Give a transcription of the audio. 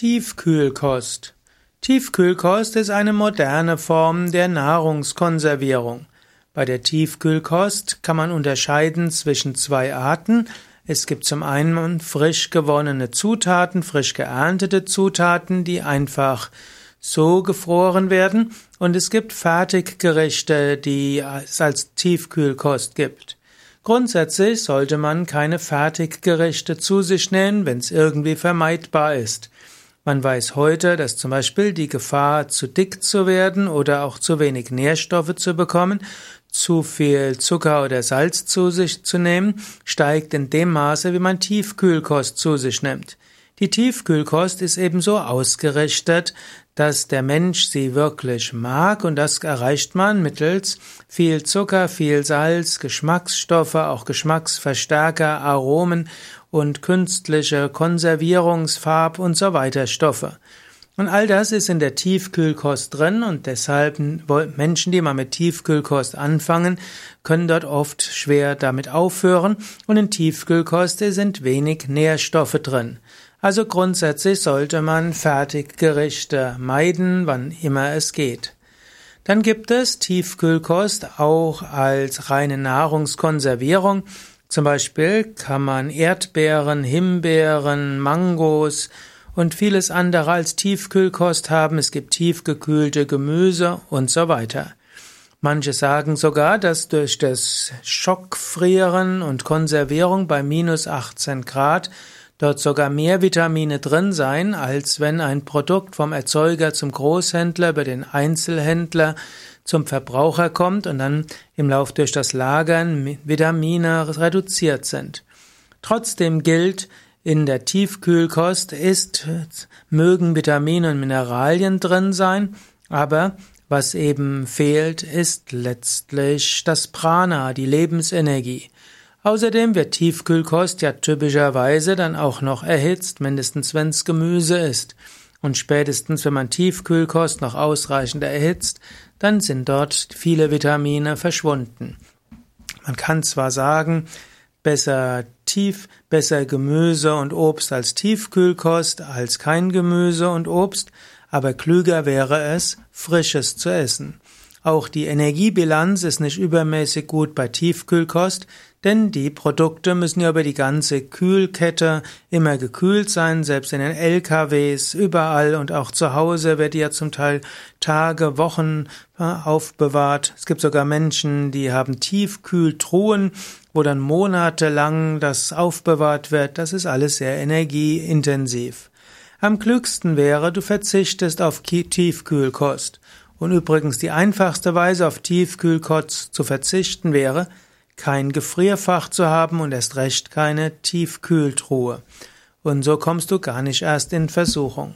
Tiefkühlkost. Tiefkühlkost ist eine moderne Form der Nahrungskonservierung. Bei der Tiefkühlkost kann man unterscheiden zwischen zwei Arten. Es gibt zum einen frisch gewonnene Zutaten, frisch geerntete Zutaten, die einfach so gefroren werden, und es gibt Fertiggerichte, die es als Tiefkühlkost gibt. Grundsätzlich sollte man keine Fertiggerichte zu sich nehmen, wenn es irgendwie vermeidbar ist. Man weiß heute, dass zum Beispiel die Gefahr, zu dick zu werden oder auch zu wenig Nährstoffe zu bekommen, zu viel Zucker oder Salz zu sich zu nehmen, steigt in dem Maße, wie man Tiefkühlkost zu sich nimmt. Die Tiefkühlkost ist ebenso ausgerichtet, dass der Mensch sie wirklich mag und das erreicht man mittels viel Zucker, viel Salz, Geschmacksstoffe, auch Geschmacksverstärker, Aromen und künstliche Konservierungsfarb und so weiter Stoffe. Und all das ist in der Tiefkühlkost drin und deshalb Menschen, die mal mit Tiefkühlkost anfangen, können dort oft schwer damit aufhören und in Tiefkühlkost sind wenig Nährstoffe drin. Also grundsätzlich sollte man Fertiggerichte meiden, wann immer es geht. Dann gibt es Tiefkühlkost auch als reine Nahrungskonservierung. Zum Beispiel kann man Erdbeeren, Himbeeren, Mangos und vieles andere als Tiefkühlkost haben. Es gibt tiefgekühlte Gemüse und so weiter. Manche sagen sogar, dass durch das Schockfrieren und Konservierung bei minus 18 Grad dort sogar mehr Vitamine drin sein, als wenn ein Produkt vom Erzeuger zum Großhändler über den Einzelhändler zum Verbraucher kommt und dann im Lauf durch das Lagern Vitamine reduziert sind. Trotzdem gilt, in der Tiefkühlkost ist, mögen Vitamine und Mineralien drin sein, aber was eben fehlt, ist letztlich das Prana, die Lebensenergie. Außerdem wird Tiefkühlkost ja typischerweise dann auch noch erhitzt, mindestens wenn's Gemüse ist. Und spätestens, wenn man Tiefkühlkost noch ausreichend erhitzt, dann sind dort viele Vitamine verschwunden. Man kann zwar sagen, besser tief, besser Gemüse und Obst als Tiefkühlkost, als kein Gemüse und Obst, aber klüger wäre es, frisches zu essen. Auch die Energiebilanz ist nicht übermäßig gut bei Tiefkühlkost, denn die Produkte müssen ja über die ganze Kühlkette immer gekühlt sein, selbst in den LKWs, überall und auch zu Hause wird ja zum Teil Tage, Wochen äh, aufbewahrt. Es gibt sogar Menschen, die haben Tiefkühltruhen, wo dann monatelang das aufbewahrt wird. Das ist alles sehr energieintensiv. Am klügsten wäre, du verzichtest auf Tiefkühlkost. Und übrigens die einfachste Weise auf Tiefkühlkost zu verzichten wäre, kein Gefrierfach zu haben und erst recht keine Tiefkühltruhe. Und so kommst du gar nicht erst in Versuchung.